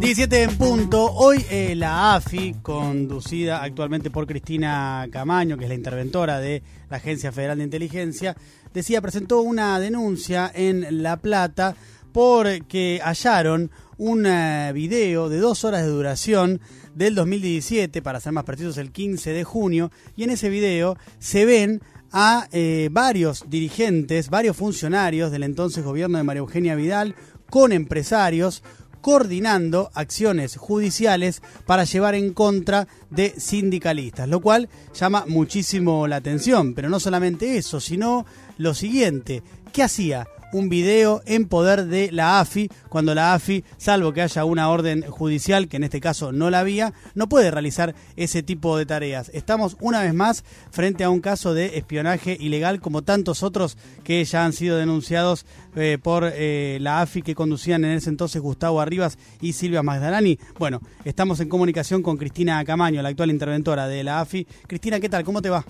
17 en punto. Hoy eh, la AFI, conducida actualmente por Cristina Camaño, que es la interventora de la Agencia Federal de Inteligencia, decía, presentó una denuncia en La Plata porque hallaron un eh, video de dos horas de duración del 2017, para ser más precisos el 15 de junio, y en ese video se ven a eh, varios dirigentes, varios funcionarios del entonces gobierno de María Eugenia Vidal, con empresarios, coordinando acciones judiciales para llevar en contra de sindicalistas, lo cual llama muchísimo la atención. Pero no solamente eso, sino lo siguiente, ¿qué hacía un video en poder de la AFI, cuando la AFI, salvo que haya una orden judicial, que en este caso no la había, no puede realizar ese tipo de tareas. Estamos una vez más frente a un caso de espionaje ilegal como tantos otros que ya han sido denunciados eh, por eh, la AFI que conducían en ese entonces Gustavo Arribas y Silvia Magdalani. Bueno, estamos en comunicación con Cristina Camaño, la actual interventora de la AFI. Cristina, ¿qué tal? ¿Cómo te va?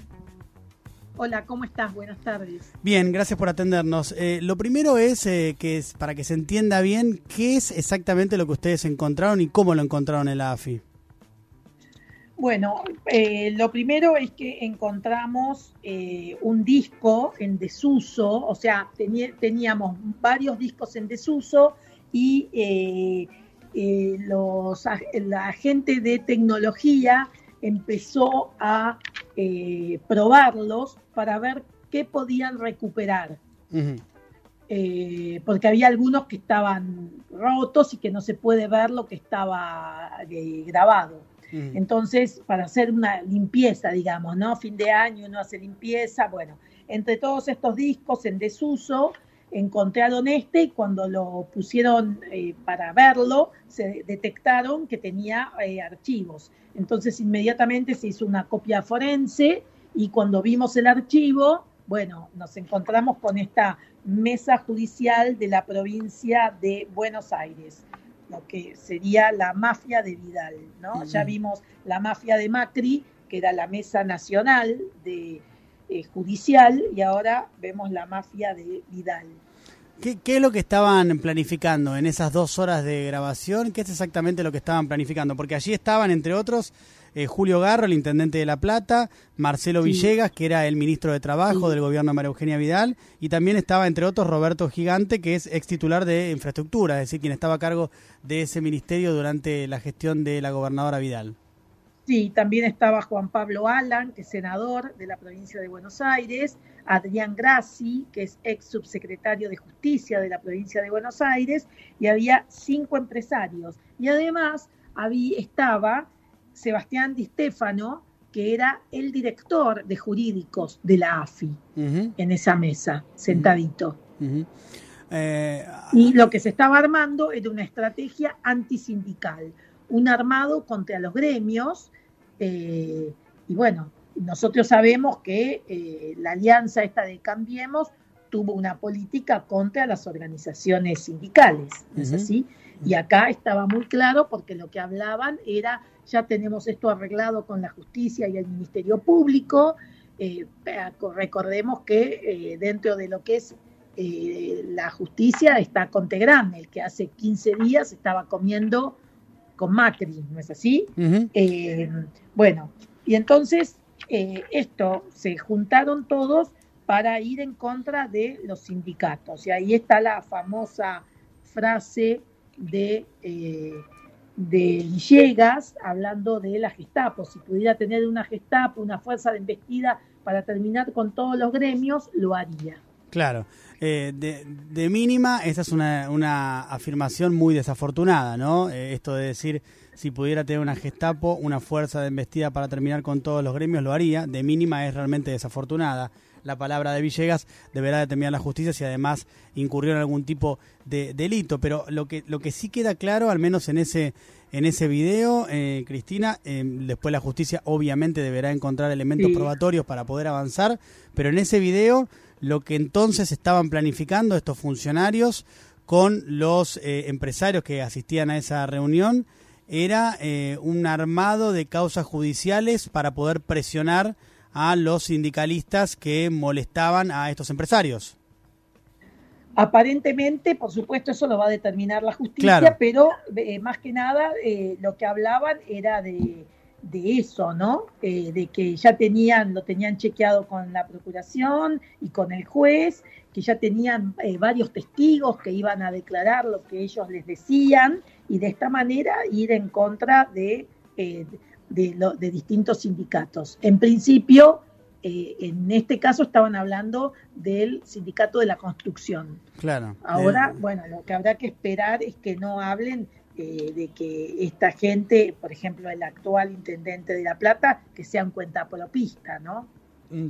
Hola, ¿cómo estás? Buenas tardes. Bien, gracias por atendernos. Eh, lo primero es eh, que es, para que se entienda bien, ¿qué es exactamente lo que ustedes encontraron y cómo lo encontraron en la AFI? Bueno, eh, lo primero es que encontramos un disco en desuso, o sea, teníamos varios discos en desuso y los, la gente de tecnología empezó a eh, probarlos para ver qué podían recuperar. Eh, porque había algunos que estaban rotos y que no se puede ver lo que estaba eh, grabado. Entonces, para hacer una limpieza, digamos, ¿no? Fin de año uno hace limpieza, bueno, entre todos estos discos en desuso, encontraron este y cuando lo pusieron eh, para verlo, se detectaron que tenía eh, archivos. Entonces inmediatamente se hizo una copia forense y cuando vimos el archivo, bueno, nos encontramos con esta mesa judicial de la provincia de Buenos Aires, lo que sería la mafia de Vidal, ¿no? Ya vimos la mafia de Macri, que era la mesa nacional de eh, judicial y ahora vemos la mafia de Vidal. ¿Qué, es lo que estaban planificando en esas dos horas de grabación? ¿Qué es exactamente lo que estaban planificando? Porque allí estaban, entre otros, eh, Julio Garro, el intendente de La Plata, Marcelo Villegas, que era el ministro de Trabajo del gobierno de María Eugenia Vidal, y también estaba, entre otros, Roberto Gigante, que es ex titular de Infraestructura, es decir, quien estaba a cargo de ese ministerio durante la gestión de la gobernadora Vidal. Sí, también estaba Juan Pablo Alan, que es senador de la provincia de Buenos Aires, Adrián Grassi, que es ex subsecretario de Justicia de la provincia de Buenos Aires, y había cinco empresarios. Y además había, estaba Sebastián Di Stefano, que era el director de jurídicos de la AFI, en esa mesa, sentadito. Eh, y lo que se estaba armando era una estrategia antisindical, un armado contra los gremios eh, y bueno, nosotros sabemos que eh, la alianza esta de Cambiemos tuvo una política contra las organizaciones sindicales, es así? Y acá estaba muy claro porque lo que hablaban era, ya tenemos esto arreglado con la justicia y el Ministerio Público, eh, recordemos que dentro de lo que es la justicia está Contegrán, el que hace 15 días estaba comiendo con Macri, ¿no es así? Eh, bueno, y entonces eh, esto se juntaron todos para ir en contra de los sindicatos. Y ahí está la famosa frase de, eh, de Villegas hablando de la Gestapo. Si pudiera tener una Gestapo, una fuerza de embestida para terminar con todos los gremios, lo haría. Claro. Eh, de, mínima, esa es una, afirmación muy desafortunada, ¿no? Eh, esto de decir, si pudiera tener una Gestapo, una fuerza de embestida para terminar con todos los gremios, lo haría. De mínima es realmente desafortunada. La palabra de Villegas deberá determinar la justicia si además incurrió en algún tipo de delito. Pero lo que, lo que sí queda claro, al menos en ese, en ese video, eh, Cristina, después la justicia obviamente deberá encontrar elementos probatorios para poder avanzar, pero en ese video lo que entonces estaban planificando estos funcionarios con los eh, empresarios que asistían a esa reunión era eh, un armado de causas judiciales para poder presionar a los sindicalistas que molestaban a estos empresarios. Aparentemente, por supuesto, eso lo va a determinar la justicia, pero eh, más que nada eh, lo que hablaban era de, eso, ¿no? Eh, de que ya tenían, lo tenían chequeado con la procuración y con el juez, que ya tenían varios testigos que iban a declarar lo que ellos les decían y de esta manera ir en contra de, de distintos sindicatos. En principio, eh, en este caso estaban hablando del sindicato de la construcción. Claro. Ahora, bueno, lo que habrá que esperar es que no hablen eh, de que esta gente, por ejemplo, el actual intendente de La Plata, que sea un cuentapolopista, ¿no? Mm,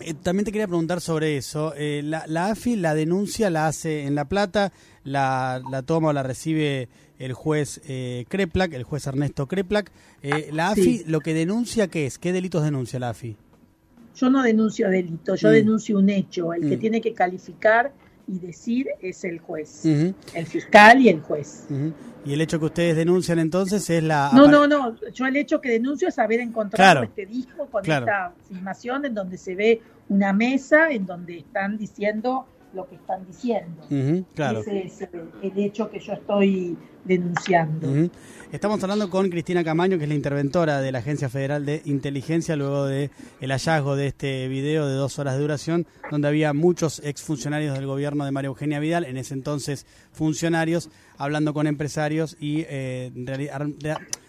eh, también te quería preguntar sobre eso. la, AFI, la denuncia la hace en La Plata, la, toma o la recibe el juez Kreplak, el juez Ernesto Kreplak. la AFI, lo que denuncia, ¿qué es? ¿Qué delitos denuncia la AFI? Yo no denuncio delito, yo mm. denuncio un hecho. El que mm. tiene que calificar y decir es el juez, el fiscal y el juez. ¿Y el hecho que ustedes denuncian entonces es la... No, no, no, yo el hecho que denuncio es haber encontrado este disco con esta filmación en donde se ve una mesa en donde están diciendo lo que están diciendo. claro. Ese es el, hecho que yo estoy denunciando. Estamos hablando con Cristina Camaño, que es la interventora de la Agencia Federal de Inteligencia, luego de el hallazgo de este video de dos horas de duración, donde había muchos exfuncionarios del gobierno de María Eugenia Vidal, en ese entonces funcionarios, hablando con empresarios y eh,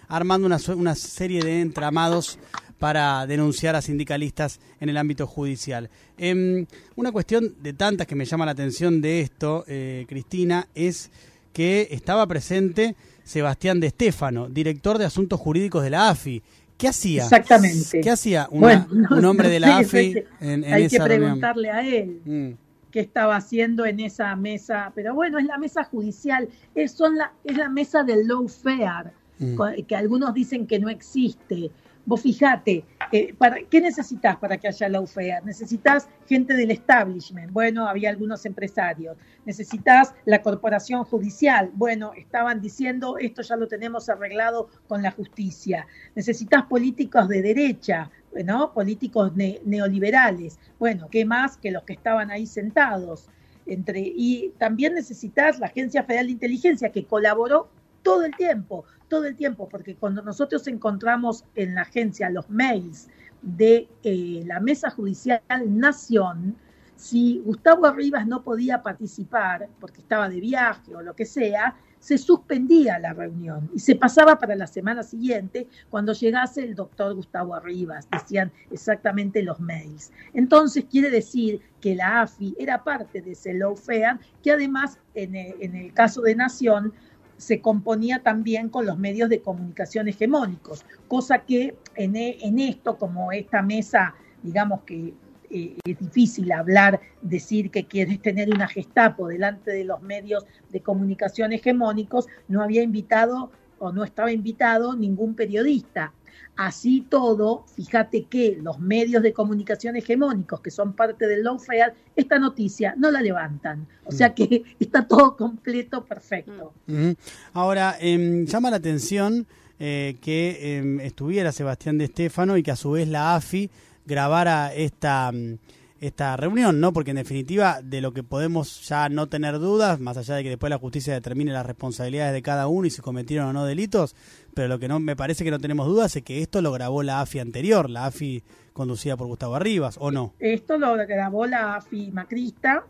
armando una, una serie de entramados para denunciar a sindicalistas en el ámbito judicial. Em, una cuestión de tantas que me llama la atención de esto, eh, Cristina, es que estaba presente Sebastián de Estéfano, director de Asuntos Jurídicos de la AFI. ¿Qué hacía? Exactamente. ¿Qué hacía un hombre de la AFI en, en Hay que preguntarle a él. Mm. qué estaba haciendo en esa mesa, pero bueno, es la mesa judicial, es, son la, es la mesa del lawfare, mm. que algunos dicen que no existe, Vos fijate, eh, ¿qué necesitas para que haya la UFEA? Necesitas gente del establishment, bueno, había algunos empresarios. Necesitas la corporación judicial, bueno, estaban diciendo esto ya lo tenemos arreglado con la justicia. Necesitas políticos de derecha, ¿no? Políticos neoliberales, bueno, ¿qué más que los que estaban ahí sentados? Entre, y también necesitas la Agencia Federal de Inteligencia que colaboró todo el tiempo, todo el tiempo, porque cuando nosotros encontramos en la agencia los mails de eh, la Mesa Judicial Nación, si Gustavo Arribas no podía participar porque estaba de viaje o lo que sea, se suspendía la reunión y se pasaba para la semana siguiente cuando llegase el doctor Gustavo Arribas, decían exactamente los mails. Entonces quiere decir que la AFI era parte de ese lawfare que además en en el caso de Nación se componía también con los medios de comunicación hegemónicos, cosa que en, e, en esto, como esta mesa, digamos que eh, es difícil hablar, decir que quieres tener una gestapo delante de los medios de comunicación hegemónicos, no había invitado o no estaba invitado ningún periodista. Así todo, fíjate que los medios de comunicación hegemónicos que son parte del lawfare, esta noticia no la levantan. O sea mm. que está todo completo, perfecto. Mm. Ahora, em, llama la atención eh, que em, estuviera Sebastián de Estéfano y que a su vez la AFI grabara esta... Mm, esta reunión, ¿no? Porque en definitiva, de lo que podemos ya no tener dudas, más allá de que después la justicia determine las responsabilidades de cada uno y si cometieron o no delitos, pero lo que no me parece que no tenemos dudas es que esto lo grabó la AFI anterior, la AFI conducida por Gustavo Arribas, ¿o no? Esto lo grabó la AFI macrista.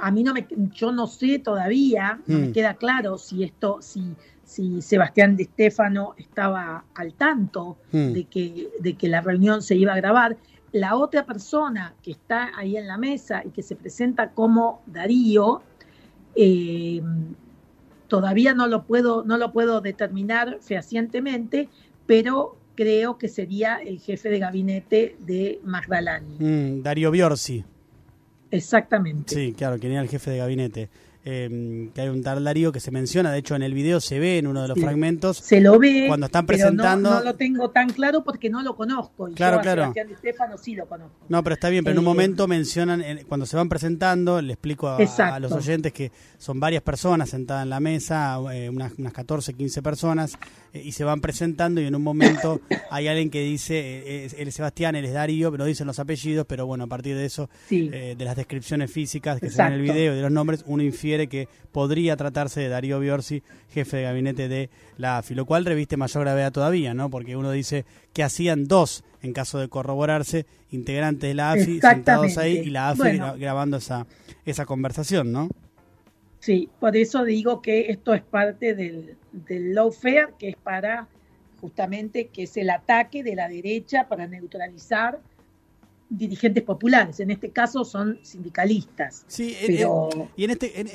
A mí no me, yo no sé todavía, no me mm. queda claro si esto, si si Sebastián de Estéfano estaba al tanto mm. de, que, de que la reunión se iba a grabar la otra persona que está ahí en la mesa y que se presenta como Darío, eh, todavía no lo puedo, no lo puedo determinar fehacientemente, pero creo que sería el jefe de gabinete de Magdalani. Mm, Darío Biorsi. Exactamente. Sí, claro, que era el jefe de gabinete. Eh, que hay un tal Darío que se menciona, de hecho en el video se ve en uno de los fragmentos. Se lo ve. Cuando están presentando. no, lo tengo tan claro porque no lo conozco. Y claro, yo a claro. Sebastián Estefano sí lo conozco. No, pero está bien, pero en un Eh, momento mencionan, cuando se van presentando, le explico a, los oyentes que son varias personas sentadas en la mesa, eh, unas, unas 14, 15 personas, eh, y se van presentando y en un momento hay alguien que dice, él es Sebastián, él es Darío, pero dicen los apellidos, pero bueno, a partir de eso, Sí. de las descripciones físicas que se ven en el video y de los nombres, uno infiere que podría tratarse de Darío Biorsi, jefe de gabinete de la AFI, lo cual reviste mayor gravedad todavía, ¿no? Porque uno dice que hacían dos, en caso de corroborarse, integrantes de la AFI sentados ahí y la AFI Bueno. grabando esa, esa conversación, ¿no? Sí, por eso digo que esto es parte del, del lawfare, que es para justamente que es el ataque de la derecha para neutralizar dirigentes populares. En este caso son sindicalistas. Sí, en- Pero en- y en este, en-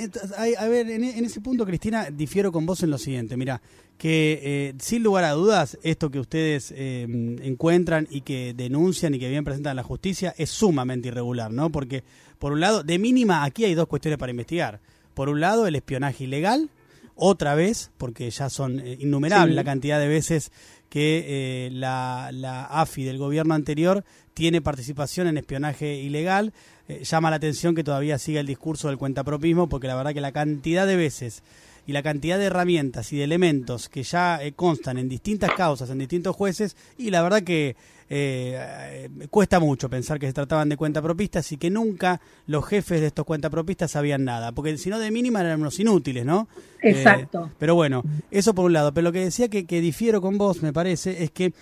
a ver, en, en ese punto, Cristina, difiero con vos en lo siguiente. Mira, que eh, sin lugar a dudas, esto que ustedes eh, encuentran y que denuncian y que bien presentan a la justicia es sumamente irregular, ¿no? Porque, por un lado, de mínima, aquí hay dos cuestiones para investigar. Por un lado, el espionaje ilegal, otra vez, porque ya son eh, innumerables Sí. la cantidad de veces que eh, la, la AFI del gobierno anterior tiene participación en espionaje ilegal. Eh, llama la atención que todavía siga el discurso del cuentapropismo, porque la verdad que la cantidad de veces y la cantidad de herramientas y de elementos que ya eh, constan en distintas causas, en distintos jueces, y la verdad que eh, eh, cuesta mucho pensar que se trataban de cuentapropistas y que nunca los jefes de estos cuentapropistas sabían nada, porque si no de mínima eran unos inútiles, ¿no? Eh, Exacto. pero bueno, eso por un lado. Pero lo que decía que, que difiero con vos, me parece, es que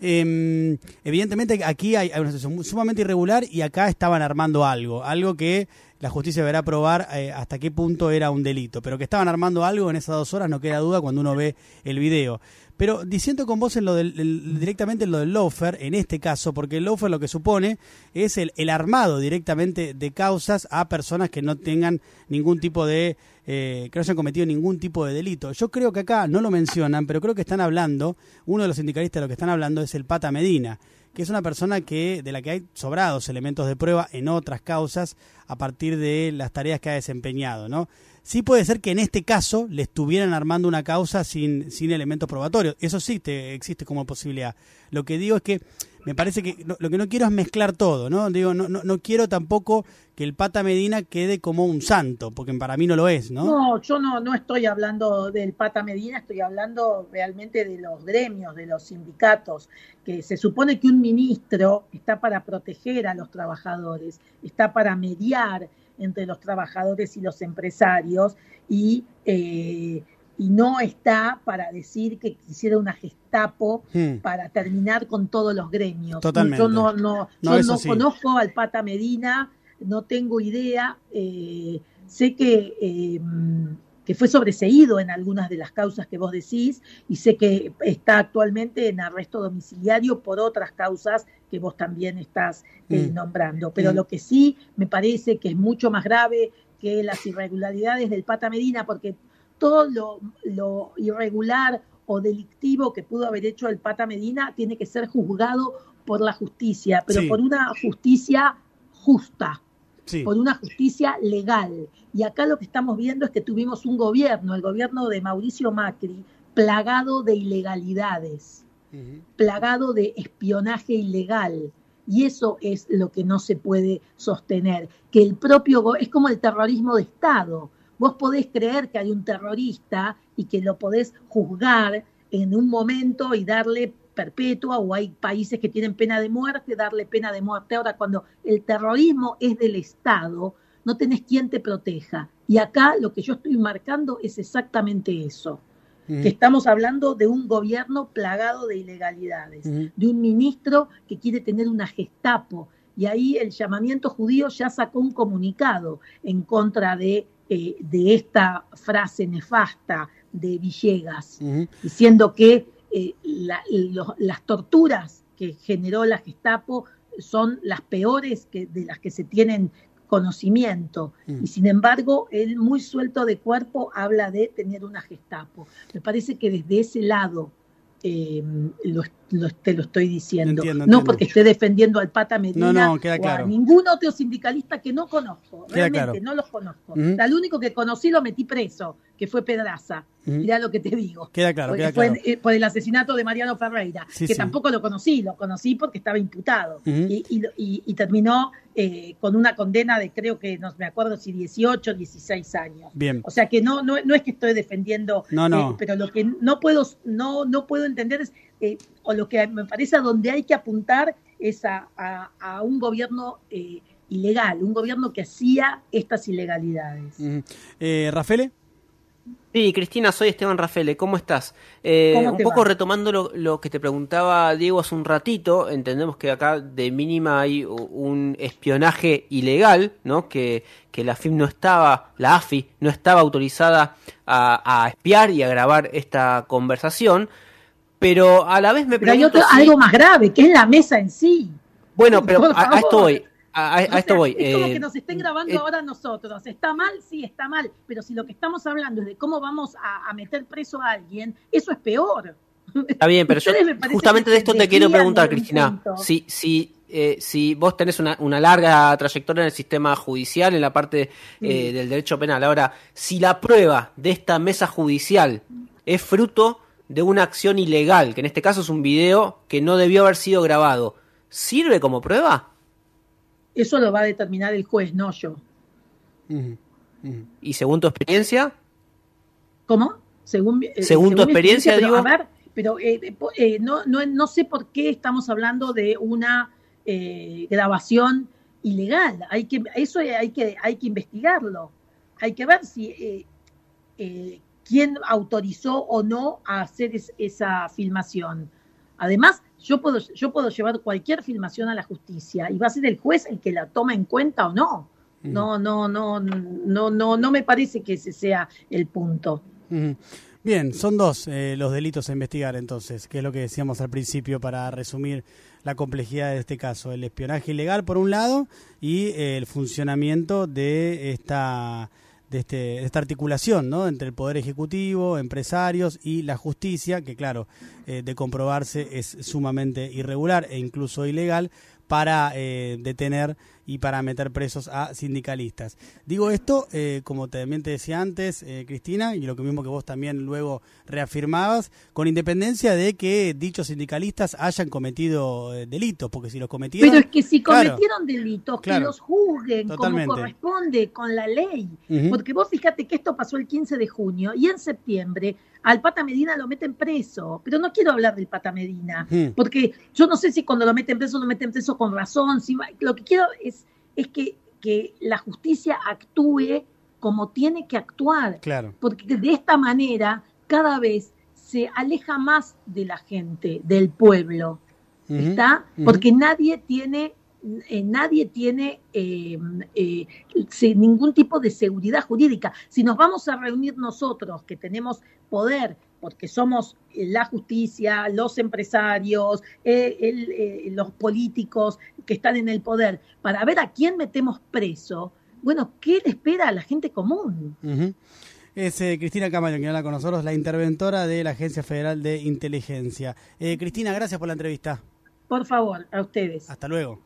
eh, evidentemente aquí hay, hay una situación sumamente irregular y acá estaban armando algo, algo que la justicia deberá probar eh, hasta qué punto era un delito, pero que estaban armando algo en esas dos horas no queda duda cuando uno ve el video. Pero diciendo con vos en lo del, el- directamente en lo del loafer, en este caso, porque el loafer lo que supone es el, el armado directamente de causas a personas que no tengan ningún tipo de, eh, que no hayan cometido ningún tipo de delito. Yo creo que acá no lo mencionan, pero creo que están hablando, uno de los sindicalistas de lo que están hablando es el Pata Medina, que es una persona que de la que hay sobrados elementos de prueba en otras causas a partir de las tareas que ha desempeñado, ¿no? Sí puede ser que en este caso le estuvieran armando una causa sin, sin elementos probatorios. Eso sí te, existe como posibilidad. Lo que digo es que me parece que lo que no quiero es mezclar todo, ¿no? Digo, no, no, no quiero tampoco que el Pata Medina quede como un santo, porque para mí no lo es, ¿no? No, yo no, no estoy hablando del Pata Medina, estoy hablando realmente de los gremios, de los sindicatos, que se supone que un ministro está para proteger a los trabajadores, está para mediar entre los trabajadores y los empresarios y, eh, y no está para decir que quisiera una gestapo Hmm. para terminar con todos los gremios. Totalmente. Yo no, no, No, yo no sí. conozco al Pata Medina, no tengo idea. eh, sé que, eh, que fue sobreseído en algunas de las causas que vos decís y sé que está actualmente en arresto domiciliario por otras causas que vos también estás eh, Mm. nombrando. Pero Mm. lo que sí me parece que es mucho más grave que las irregularidades del Pata Medina, porque todo lo, lo irregular o delictivo que pudo haber hecho el Pata Medina tiene que ser juzgado por la justicia, pero Sí. por una justicia justa, Sí. por una justicia legal. Y acá lo que estamos viendo es que tuvimos un gobierno, el gobierno de Mauricio Macri, plagado de ilegalidades, plagado de espionaje ilegal. Y eso es lo que no se puede sostener, que el propio es como el terrorismo de Estado. Vos podés creer que hay un terrorista y que lo podés juzgar en un momento y darle perpetua, o hay países que tienen pena de muerte, darle pena de muerte. Ahora, cuando el terrorismo es del Estado, no tenés quien te proteja. Y acá lo que yo estoy marcando es exactamente eso, que estamos hablando de un gobierno plagado de ilegalidades de un ministro que quiere tener una gestapo. Y ahí el llamamiento judío ya sacó un comunicado en contra de, eh, de esta frase nefasta de Villegas, diciendo que eh, la- las torturas que generó la gestapo son las peores que, de las que se tienen conocimiento. Mm. Y sin embargo, él muy suelto de cuerpo habla de tener una gestapo. Me parece que desde ese lado eh, lo- te lo estoy diciendo. no porque esté defendiendo al Pata Medina o a ningún otro sindicalista que no conozco. Realmente no los conozco. Al único que conocí lo metí preso, que fue Pedraza. Mirá lo que te digo. Queda claro, queda fue eh, por el asesinato de Mariano Ferreira, que tampoco lo conocí, lo conocí porque estaba imputado. y, terminó eh, con una condena de creo que, no me acuerdo si 18, 16 años. Bien. O sea que no, no, no es que estoy defendiendo, no, no. Eh, pero lo que no puedo, no, no puedo entender es, o lo que me parece a donde hay que apuntar es a, a, un gobierno ilegal, un gobierno que hacía estas ilegalidades. Rafael. Sí, Cristina, soy Esteban Rafele, ¿cómo estás? Eh, un poco retomando lo, que te preguntaba Diego hace un ratito, entendemos que acá de mínima hay un espionaje ilegal, ¿no? Que, que la FIM no estaba, la AFI no estaba autorizada a, espiar y a grabar esta conversación, pero a la vez me pregunto... Pero hay algo más grave, que es la mesa en sí. Bueno, pero a, a, esto voy a, esto voy. Es como eh, que nos estén grabando eh, ahora nosotros. ¿Está mal? Sí, está mal. Pero si lo que estamos hablando es de cómo vamos a, meter preso a alguien, eso es peor. Está bien, pero yo justamente de esto te quiero preguntar, Cristina. Si, si, eh, si vos tenés una, una, larga trayectoria en el sistema judicial, en la parte del derecho penal, ahora, si la prueba de esta mesa judicial es fruto de una acción ilegal, que en este caso es un video que no debió haber sido grabado, ¿sirve como prueba? Eso lo va a determinar el juez, no yo. ¿Y según tu experiencia? ¿Cómo? Según, eh, según, tu experiencia, pero, digo. A ver, pero eh, eh, no, no, no, sé por qué estamos hablando de una grabación ilegal. Hay que, eso hay que, hay que investigarlo. Hay que ver si quién autorizó o no a hacer esa filmación. Además, yo puedo, yo puedo llevar cualquier filmación a la justicia y va a ser el juez el que la toma en cuenta o no. No, no, no, no, no, no me parece que ese sea el punto. Bien, son dos eh, los delitos a investigar entonces, que es lo que decíamos al principio para resumir la complejidad de este caso. El espionaje ilegal por un lado y eh, el funcionamiento de esta de, este, esta articulación ¿no? entre el Poder Ejecutivo, empresarios y la justicia, que claro, eh, de comprobarse es sumamente irregular e incluso ilegal, para eh, detener y para meter presos a sindicalistas. Digo esto, eh, como también te decía antes, eh, Cristina, y lo que mismo que vos también luego reafirmabas, con independencia de que dichos sindicalistas hayan cometido delitos, porque si los cometieron... Pero es que si cometieron delitos, que los juzguen como corresponde con la ley. Porque vos fíjate que esto pasó el 15 de junio y en septiembre al Pata Medina lo meten preso, pero no quiero hablar del Pata Medina, porque yo no sé si cuando lo meten preso lo meten preso con razón, si, lo que quiero es, es que, que la justicia actúe como tiene que actuar, claro. porque de esta manera cada vez se aleja más de la gente, del pueblo, ¿está? Porque nadie tiene eh, nadie tiene eh, eh, ningún tipo de seguridad jurídica. Si nos vamos a reunir nosotros, que tenemos poder, porque somos la justicia, los empresarios, los políticos que están en el poder, para ver a quién metemos preso, bueno, ¿qué le espera a la gente común? Es Cristina Camayo, que habla con nosotros, la interventora de la Agencia Federal de Inteligencia. Cristina, gracias por la entrevista. Por favor, a ustedes. Hasta luego.